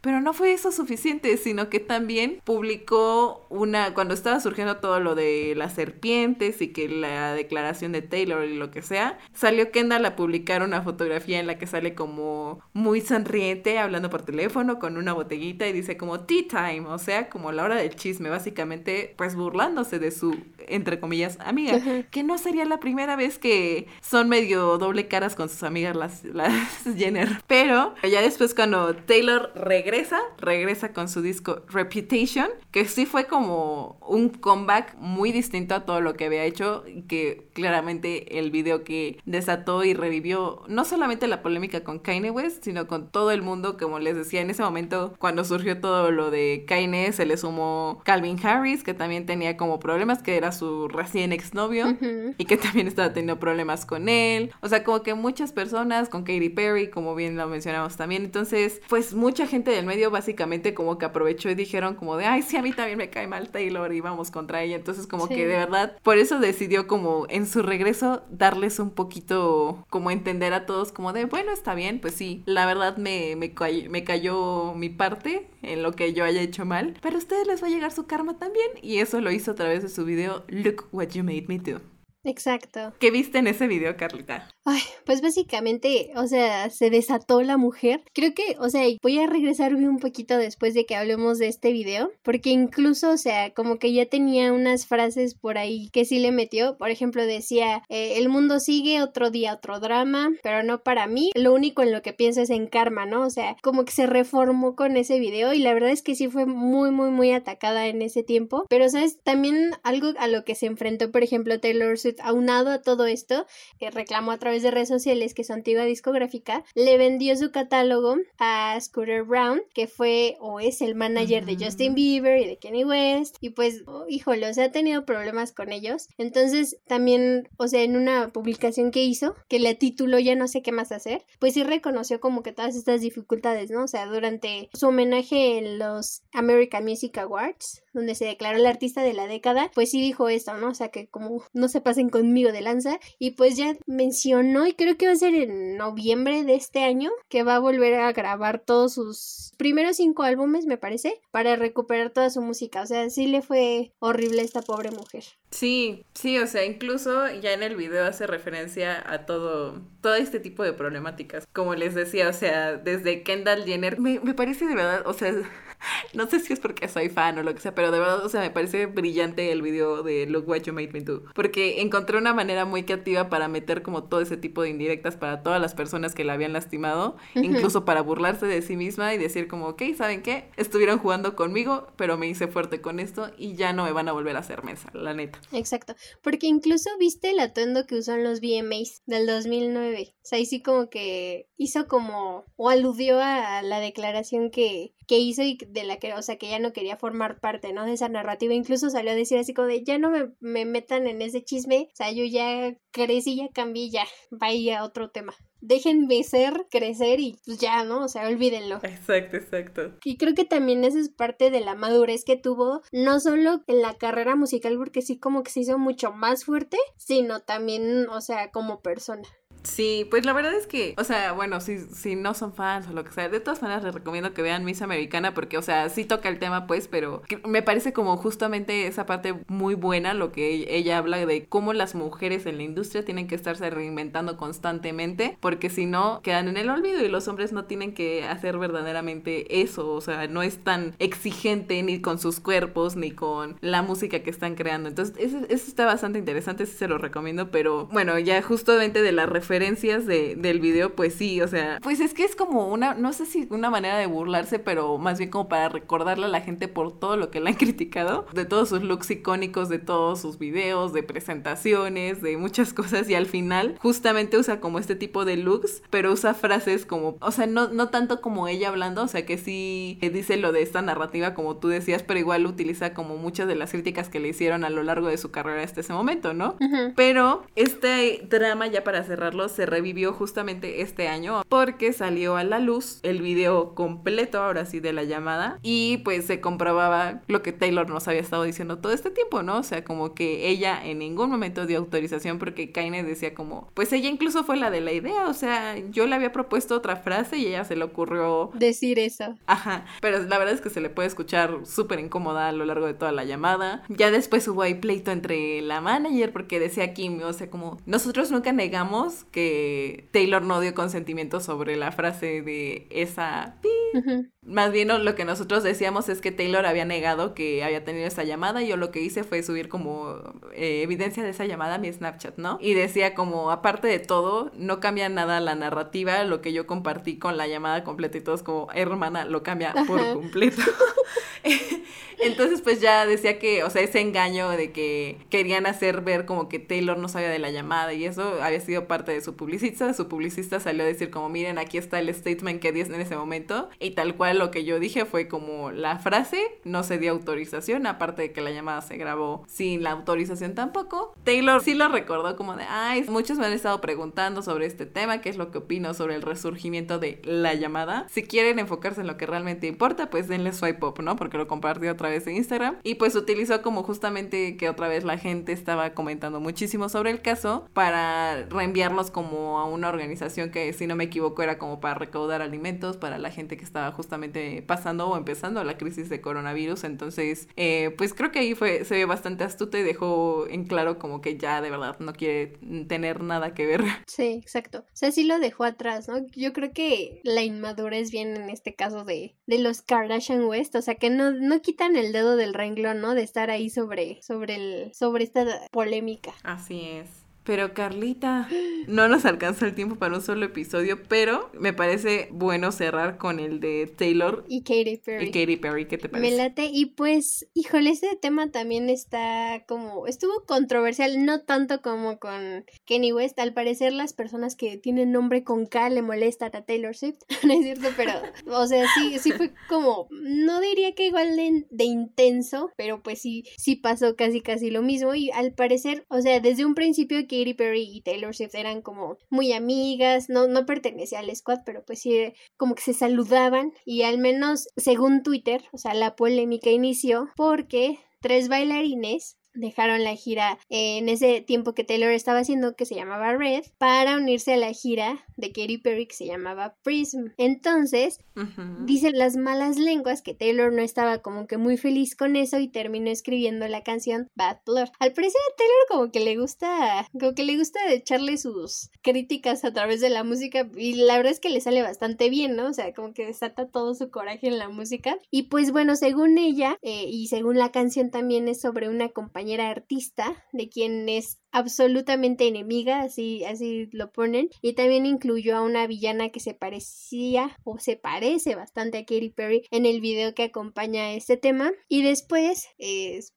Pero no fue eso suficiente, sino que también publicó una, cuando estaba surgiendo todo lo de las serpientes y que la declaración de Taylor y lo que sea, salió Kendall a publicar una fotografía en la que sale como muy sonriente hablando por teléfono con una botellita y dice como tea time, o sea, como la hora del chisme, básicamente pues burlándose de su, entre comillas, amiga, que no sería la primera vez que son medio doble caras con sus amigas las, las Jenner. Pero ya después cuando Taylor regresa, regresa con su disco Reputation, que sí fue como un comeback muy distinto a todo lo que había hecho, que claramente el video que desató y revivió no solamente la polémica con Kanye West, sino con todo el mundo, como les decía, en ese momento cuando surgió todo lo de Kanye, se le sumó Calvin Harris, que también tenía como problemas, que era su recién exnovio, y que también estaba teniendo problemas con él. O sea, como que muchas personas, con Katy Perry, como bien lo mencionamos también. Entonces, pues mucha gente del medio básicamente como que aprovechó y dijeron como de, ay, sí, a mí también me cae mal Taylor y vamos contra ella. Entonces, como que de verdad, por eso decidió como en su regreso darles un poquito como entender a todos como de, bueno, está bien, pues sí, la verdad me, me, me cayó mi parte en lo que yo haya hecho mal, pero a ustedes les va a llegar su karma también y eso lo hizo a través de su video Look What You Made Me Do. Exacto. ¿Qué viste en ese video, Carlita? Ay, pues básicamente, o sea, se desató la mujer. Creo que, o sea, voy a regresarme un poquito después de que hablemos de este video, porque incluso, o sea, como que ya tenía unas frases por ahí que sí le metió. Por ejemplo, decía, eh, el mundo sigue, otro día, otro drama, pero no para mí. Lo único en lo que pienso es en karma, ¿no? O sea, como que se reformó con ese video y la verdad es que sí fue muy, muy, muy atacada en ese tiempo. Pero, ¿sabes? También algo a lo que se enfrentó, por ejemplo, Taylor Swift aunado a todo esto, que reclamó a través de redes sociales que su antigua discográfica le vendió su catálogo a Scooter Brown, que fue o es el manager de Justin Bieber y de Kanye West, y pues, oh, híjole, o sea, ha tenido problemas con ellos. Entonces, también, o sea, en una publicación que hizo, que le tituló Ya no sé qué más hacer, pues sí reconoció como que todas estas dificultades, ¿no? O sea, durante su homenaje en los American Music Awards, donde se declaró el artista de la década, pues sí dijo esto, ¿no? O sea, que como no se pasen conmigo de lanza, y pues ya mencionó, y creo que va a ser en noviembre de este año, que va a volver a grabar todos sus primeros cinco álbumes, me parece, para recuperar toda su música. O sea, sí le fue horrible a esta pobre mujer. Sí, sí, o sea, incluso ya en el video hace referencia a todo, todo este tipo de problemáticas. Como les decía, o sea, desde Kendall Jenner, me, me parece de verdad, o sea, no sé si es porque soy fan o lo que sea, pero de verdad, o sea, me parece brillante el video de Look What You Made Me Do. Porque encontré una manera muy creativa para meter como todo ese tipo de indirectas para todas las personas que la habían lastimado, incluso para burlarse de sí misma y decir como, ok, ¿saben qué? Estuvieron jugando conmigo, pero me hice fuerte con esto y ya no me van a volver a hacer mesa, la neta. Exacto, porque incluso viste el atuendo que usó en los VMAs del 2009. O sea, ahí sí como que hizo como, o aludió a la declaración que, que hizo y de la que, o sea, que ya no quería formar parte, ¿no? De esa narrativa. Incluso salió a decir así como de, ya no me, me metan en ese chisme, o sea, yo ya crecí, ya cambié, ya, vaya otro tema. Déjenme ser, crecer y pues ya, ¿no? O sea, olvídenlo. Exacto, exacto. Y creo que también eso es parte de la madurez que tuvo, no solo en la carrera musical, porque sí como que se hizo mucho más fuerte, sino también, o sea, como persona. Sí, pues la verdad es que, o sea, bueno, si, si no son fans o lo que sea, de todas maneras les recomiendo que vean Miss Americana porque, o sea, sí toca el tema, pues, pero me parece como justamente esa parte muy buena, lo que ella habla de cómo las mujeres en la industria tienen que estarse reinventando constantemente, porque si no, quedan en el olvido y los hombres no tienen que hacer verdaderamente eso, o sea, no es tan exigente ni con sus cuerpos ni con la música que están creando. Entonces, eso, eso está bastante interesante, sí se lo recomiendo, pero bueno, ya justamente de la referencia referencias de, del video, pues sí, o sea, pues es que es como una, no sé si una manera de burlarse, pero más bien como para recordarle a la gente por todo lo que le han criticado, de todos sus looks icónicos, de todos sus videos, de presentaciones, de muchas cosas y al final justamente usa como este tipo de looks, pero usa frases como, o sea, no, no tanto como ella hablando, o sea, que sí dice lo de esta narrativa como tú decías, pero igual utiliza como muchas de las críticas que le hicieron a lo largo de su carrera hasta ese momento, ¿no? Pero este drama ya para cerrarlo se revivió justamente este año porque salió a la luz el video completo, ahora sí, de la llamada y pues se comprobaba lo que Taylor nos había estado diciendo todo este tiempo, ¿no? O sea, como que ella en ningún momento dio autorización porque Kaine decía como, pues ella incluso fue la de la idea, o sea, yo le había propuesto otra frase y ella se le ocurrió decir eso. Ajá, pero la verdad es que se le puede escuchar súper incómoda a lo largo de toda la llamada. Ya después hubo ahí pleito entre la manager porque decía Kim, o sea, como nosotros nunca negamos que Taylor no dio consentimiento sobre la frase de esa... Más bien lo que nosotros decíamos es que Taylor había negado que había tenido esa llamada y yo lo que hice fue subir como eh, evidencia de esa llamada a mi Snapchat, ¿no? Y decía como, aparte de todo, no cambia nada la narrativa, lo que yo compartí con la llamada completa y todos como, hermana, lo cambia por completo. Entonces, pues ya decía que, o sea, ese engaño de que querían hacer ver como que Taylor no sabía de la llamada y eso había sido parte de su publicista. Su publicista salió a decir como, miren, aquí está el statement que di en ese momento. Y tal cual lo que yo dije fue como la frase no se dio autorización, aparte de que la llamada se grabó sin la autorización tampoco. Taylor sí lo recordó como de, ay, muchos me han estado preguntando sobre este tema, qué es lo que opino sobre el resurgimiento de la llamada. Si quieren enfocarse en lo que realmente importa, pues denle swipe up, ¿no? Porque lo compartió otra vez en Instagram. Y pues utilizó como justamente que otra vez la gente estaba comentando muchísimo sobre el caso para reenviarlos como a una organización que si no me equivoco era como para recaudar alimentos para la gente que estaba justamente pasando o empezando la crisis de coronavirus. Entonces, eh, pues creo que ahí fue, se ve bastante astuto y dejó en claro como que ya de verdad no quiere tener nada que ver. Sí, exacto. O sea, sí lo dejó atrás, ¿no? Yo creo que la inmadurez viene en este caso de, de los Kardashian West, o sea, que no, no quitan el dedo del renglón, ¿no? De estar ahí sobre, sobre, el, sobre esta polémica. Así es. Pero Carlita, no nos alcanza el tiempo para un solo episodio, pero me parece bueno cerrar con el de Taylor y Katy Perry. Y Katy Perry, ¿qué te parece? Me late y pues, híjole, este tema también está como, estuvo controversial, no tanto como con Kenny West, al parecer las personas que tienen nombre con K le molestan a Taylor Swift, no es cierto, pero, o sea, sí, sí fue como, no diría que igual de, de intenso, pero pues sí, sí pasó casi casi lo mismo y al parecer, o sea, desde un principio Katy Perry y Taylor Swift eran como muy amigas, no, no pertenecía al squad, pero pues sí, como que se saludaban y al menos según Twitter, o sea, la polémica inició porque tres bailarines dejaron la gira en ese tiempo que Taylor estaba haciendo que se llamaba Red para unirse a la gira de Katy Perry que se llamaba Prism. Entonces, dicen las malas lenguas que Taylor no estaba como que muy feliz con eso y terminó escribiendo la canción Bad Blood. Al parecer a Taylor como que le gusta, como que le gusta echarle sus críticas a través de la música y la verdad es que le sale bastante bien, ¿no? O sea, como que desata todo su coraje en la música. Y pues bueno, según ella eh, y según la canción también es sobre una compañía artista, de quien es absolutamente enemiga, así, así lo ponen, y también incluyó a una villana que se parecía o se parece bastante a Katy Perry en el video que acompaña este tema, y después,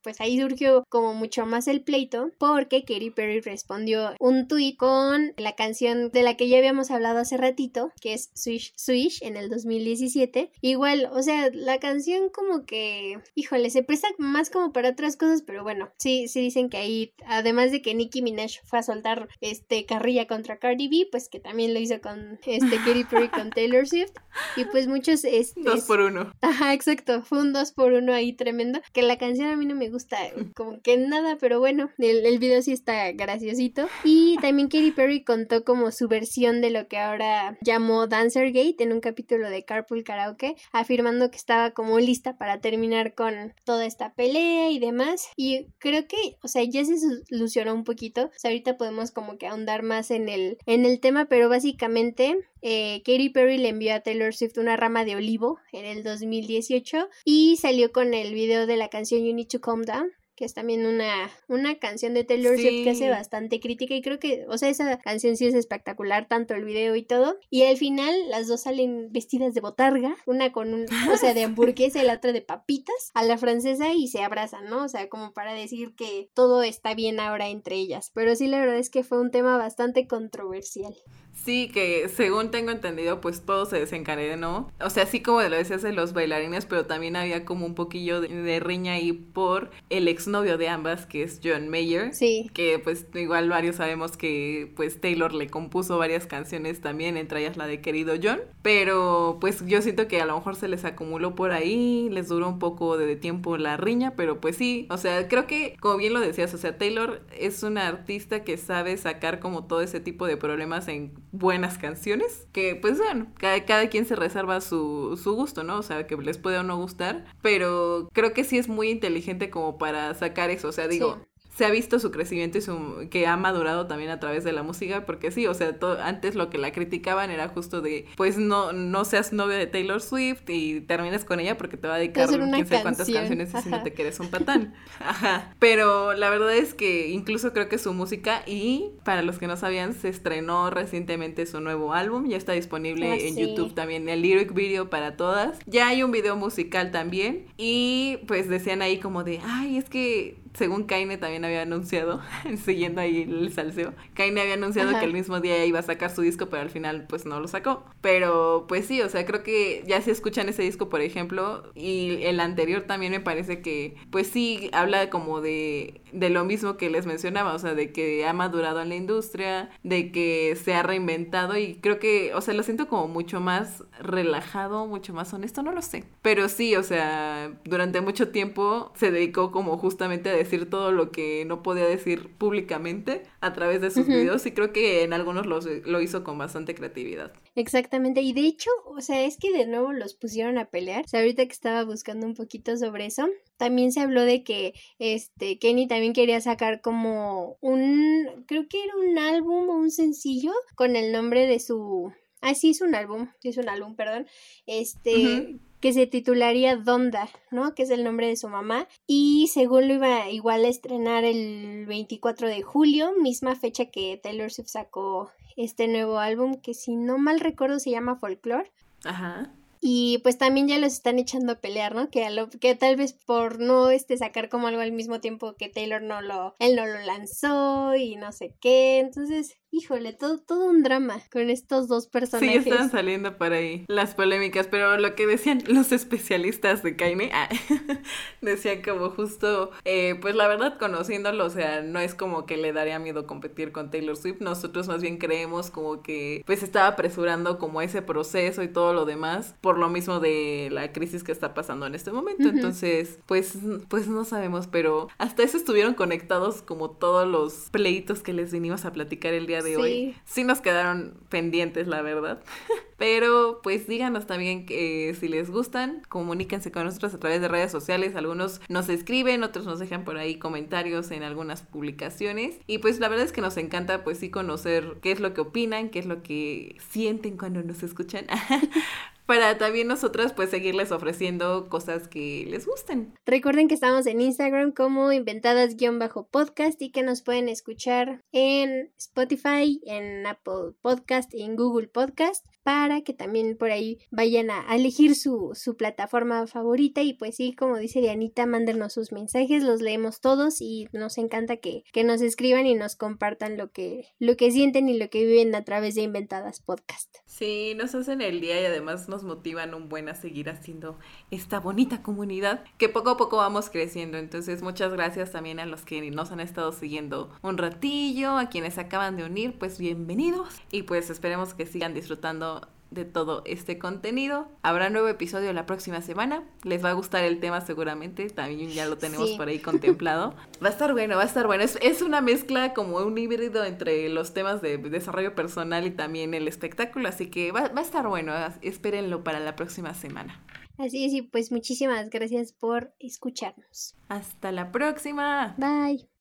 pues ahí surgió como mucho más el pleito, porque Katy Perry respondió un tweet con la canción de la que ya habíamos hablado hace ratito, que es Swish Swish en el 2017, igual, o sea, la canción como que, híjole, se presta más como para otras cosas, pero bueno, sí, sí dicen que ahí, además de que Nicki Minaj fue a soltar este carrilla contra Cardi B, pues que también lo hizo con este Katy Perry con Taylor Swift. Y pues muchos este, dos por uno. Ajá, exacto. Fue un dos por uno ahí tremendo. Que la canción a mí no me gusta como que nada, pero bueno, el, el video sí está graciosito. Y también Katy Perry contó como su versión de lo que ahora llamó Dancer Gate en un capítulo de Carpool Karaoke, afirmando que estaba como lista para terminar con toda esta pelea y demás. Y creo que, o sea, ya se solucionó un poquito. O sea, ahorita podemos como que ahondar más en el, en el tema, pero básicamente eh, Katy Perry le envió a Taylor Swift una rama de olivo en el 2018 y salió con el video de la canción You Need to Calm Down que es también una, una canción de Taylor Swift que hace bastante crítica y creo que, o sea, esa canción sí es espectacular, tanto el video y todo. Y al final las dos salen vestidas de botarga, una con un, o sea, de hamburguesa y la otra de papitas a la francesa y se abrazan, ¿no? O sea, como para decir que todo está bien ahora entre ellas. Pero sí, la verdad es que fue un tema bastante controversial. Sí, que según tengo entendido, pues todo se desencadenó. O sea, así como lo decías de los bailarines, pero también había como un poquillo de, de riña ahí por el ex exnovio de ambas, que es John Mayer. Sí. Que pues igual varios sabemos que pues Taylor le compuso varias canciones también, entre ellas la de Querido John. Pero pues yo siento que a lo mejor se les acumuló por ahí, les duró un poco de tiempo la riña, pero pues sí, o sea, creo que como bien lo decías, o sea, Taylor es una artista que sabe sacar como todo ese tipo de problemas en buenas canciones, que pues bueno, cada, cada quien se reserva su, su gusto, ¿no? O sea, que les puede o no gustar, pero creo que sí es muy inteligente como para sacar eso, o sea, digo, se ha visto su crecimiento y su que ha madurado también a través de la música porque sí, o sea, antes lo que la criticaban era justo de pues no no seas novio de Taylor Swift y termines con ella porque te va a dedicar quién sabe cuántas canciones diciéndote que eres un patán. Ajá. Pero la verdad es que incluso creo que su música y para los que no sabían se estrenó recientemente su nuevo álbum, ya está disponible ah, en YouTube también el lyric video para todas. Ya hay un video musical también y pues decían ahí como de, "Ay, es que según Kaine también había anunciado, siguiendo ahí el salseo, Kaine había anunciado que el mismo día iba a sacar su disco, pero al final pues no lo sacó. Pero pues sí, o sea, creo que ya si escuchan ese disco, por ejemplo, y el anterior también me parece que pues sí habla como de, de lo mismo que les mencionaba, o sea, de que ha madurado en la industria, de que se ha reinventado y creo que, o sea, lo siento como mucho más relajado, mucho más honesto, no lo sé. Pero sí, o sea, durante mucho tiempo se dedicó como justamente a decir todo lo que no podía decir públicamente a través de sus videos y creo que en algunos lo hizo con bastante creatividad. Exactamente, y de hecho, o sea, es que de nuevo los pusieron a pelear. O sea, ahorita que estaba buscando un poquito sobre eso, también se habló de que este Kenny también quería sacar como un creo que era un álbum o un sencillo con el nombre de su Ah, sí, es un álbum, sí es un álbum, perdón. Este, que se titularía Donda, ¿no? Que es el nombre de su mamá. Y según lo iba igual a estrenar el 24 de julio, misma fecha que Taylor Swift sacó este nuevo álbum, que si no mal recuerdo se llama Folklore. Ajá. Y pues también ya los están echando a pelear, ¿no? Que, a lo, que tal vez por no este, sacar como algo al mismo tiempo que Taylor no lo, él no lo lanzó y no sé qué. Entonces, híjole, todo, todo un drama con estos dos personajes. Sí, están saliendo por ahí las polémicas, pero lo que decían los especialistas de Kaine, ah, decían como justo, eh, pues la verdad conociéndolo, o sea, no es como que le daría miedo competir con Taylor Swift, nosotros más bien creemos como que pues estaba apresurando como ese proceso y todo lo demás, por lo mismo de la crisis que está pasando en este momento, entonces, pues, pues no sabemos, pero hasta eso estuvieron conectados como todos los pleitos que les vinimos a platicar el día de hoy. Sí nos quedaron pendientes, la verdad. Pero pues díganos también que si les gustan, comuníquense con nosotros a través de redes sociales. Algunos nos escriben, otros nos dejan por ahí comentarios en algunas publicaciones. Y pues la verdad es que nos encanta pues sí conocer qué es lo que opinan, qué es lo que sienten cuando nos escuchan. para también nosotras pues seguirles ofreciendo cosas que les gusten. Recuerden que estamos en Instagram como inventadas-podcast y que nos pueden escuchar en Spotify, en Apple Podcast y en Google Podcast para que también por ahí vayan a, elegir su, su, plataforma favorita y pues sí, como dice Dianita, mándenos sus mensajes, los leemos todos y nos encanta que, que nos escriban y nos compartan lo que, lo que sienten y lo que viven a través de Inventadas Podcast. Sí, nos hacen el día y además nos motivan un buen a seguir haciendo esta bonita comunidad que poco a poco vamos creciendo. Entonces, muchas gracias también a los que nos han estado siguiendo un ratillo, a quienes acaban de unir, pues bienvenidos y pues esperemos que sigan disfrutando de todo este contenido. Habrá nuevo episodio la próxima semana. Les va a gustar el tema seguramente. También ya lo tenemos por ahí contemplado. Va a estar bueno, va a estar bueno. Es, es, una mezcla como un híbrido entre los temas de desarrollo personal y también el espectáculo. Así que va, va a estar bueno. Espérenlo para la próxima semana. Así es, y pues muchísimas gracias por escucharnos. Hasta la próxima. Bye.